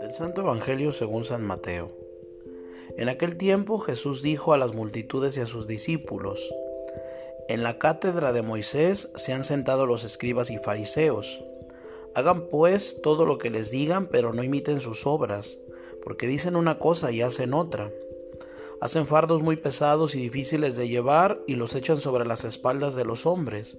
Del Santo Evangelio según San Mateo. En aquel tiempo Jesús dijo a las multitudes y a sus discípulos, En la cátedra de Moisés se han sentado los escribas y fariseos. Hagan pues todo lo que les digan, pero no imiten sus obras, porque dicen una cosa y hacen otra. Hacen fardos muy pesados y difíciles de llevar y los echan sobre las espaldas de los hombres,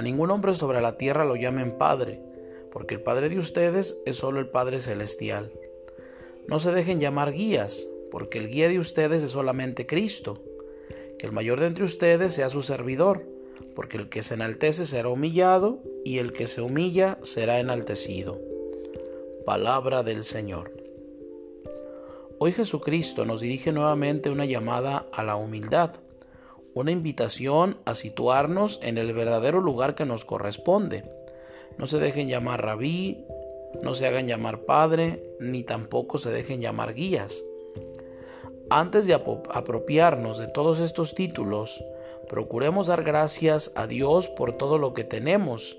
A ningún hombre sobre la tierra lo llamen Padre, porque el Padre de ustedes es solo el Padre Celestial. No se dejen llamar guías, porque el guía de ustedes es solamente Cristo. Que el mayor de entre ustedes sea su servidor, porque el que se enaltece será humillado, y el que se humilla será enaltecido. Palabra del Señor. Hoy Jesucristo nos dirige nuevamente una llamada a la humildad, una invitación a situarnos en el verdadero lugar que nos corresponde. No se dejen llamar rabí, no se hagan llamar padre, ni tampoco se dejen llamar guías. Antes de apropiarnos de todos estos títulos, procuremos dar gracias a Dios por todo lo que tenemos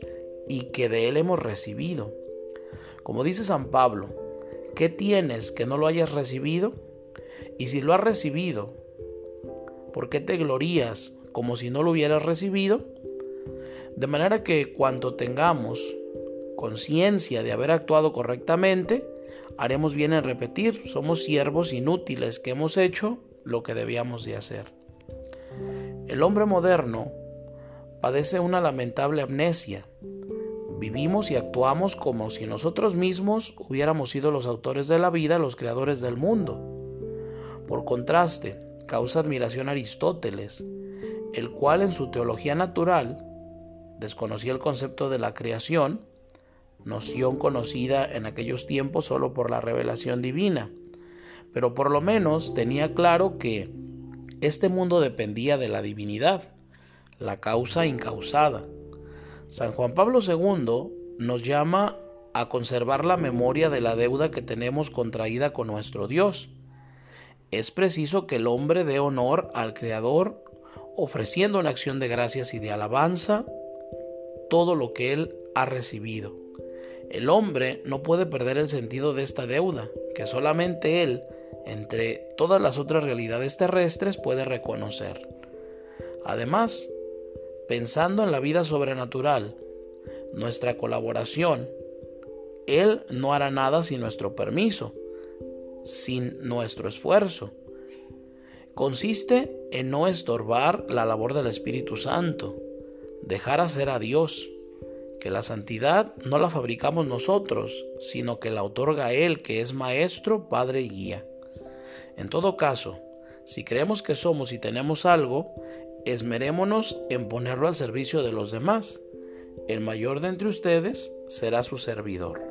y que de Él hemos recibido. Como dice San Pablo, ¿Qué tienes que no lo hayas recibido? Y si lo has recibido, ¿por qué te glorías como si no lo hubieras recibido? De manera que cuando tengamos conciencia de haber actuado correctamente, haremos bien en repetir, somos siervos inútiles que hemos hecho lo que debíamos de hacer. El hombre moderno padece una lamentable amnesia Vivimos y actuamos como si nosotros mismos hubiéramos sido los autores de la vida, los creadores del mundo. Por contraste, causa admiración Aristóteles, el cual en su teología natural desconocía el concepto de la creación, noción conocida en aquellos tiempos solo por la revelación divina, pero por lo menos tenía claro que este mundo dependía de la divinidad, la causa incausada. San Juan Pablo II nos llama a conservar la memoria de la deuda que tenemos contraída con nuestro Dios. Es preciso que el hombre dé honor al Creador, ofreciendo una acción de gracias y de alabanza todo lo que Él ha recibido. El hombre no puede perder el sentido de esta deuda, que solamente Él, entre todas las otras realidades terrestres, puede reconocer. Además, pensando en la vida sobrenatural, nuestra colaboración, Él no hará nada sin nuestro permiso, sin nuestro esfuerzo. Consiste en no estorbar la labor del Espíritu Santo, dejar hacer a Dios, que la santidad no la fabricamos nosotros, sino que la otorga Él, que es Maestro, Padre y Guía. En todo caso, si creemos que somos y tenemos algo, esmerémonos en ponerlo al servicio de los demás. El mayor de entre ustedes será su servidor.